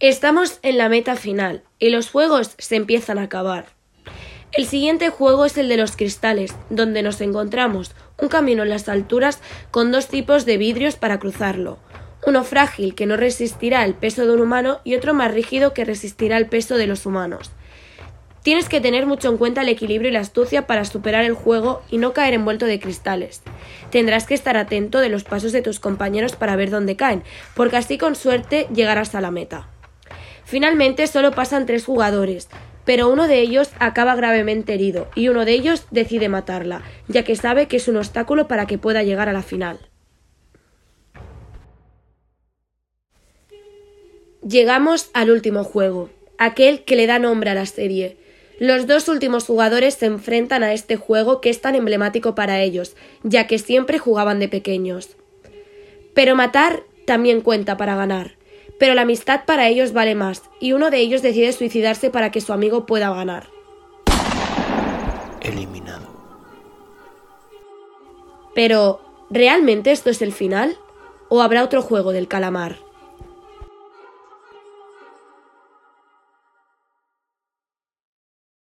Estamos en la meta final y los juegos se empiezan a acabar. El siguiente juego es el de los cristales, donde nos encontramos un camino en las alturas con dos tipos de vidrios para cruzarlo. Uno frágil que no resistirá el peso de un humano y otro más rígido que resistirá el peso de los humanos. Tienes que tener mucho en cuenta el equilibrio y la astucia para superar el juego y no caer envuelto de cristales. Tendrás que estar atento de los pasos de tus compañeros para ver dónde caen, porque así con suerte llegarás a la meta. Finalmente solo pasan tres jugadores, pero uno de ellos acaba gravemente herido y uno de ellos decide matarla, ya que sabe que es un obstáculo para que pueda llegar a la final. Llegamos al último juego, aquel que le da nombre a la serie. Los dos últimos jugadores se enfrentan a este juego que es tan emblemático para ellos, ya que siempre jugaban de pequeños. Pero matar también cuenta para ganar pero la amistad para ellos vale más, y uno de ellos decide suicidarse para que su amigo pueda ganar. Eliminado. Pero, ¿realmente esto es el final? ¿O habrá otro juego del calamar?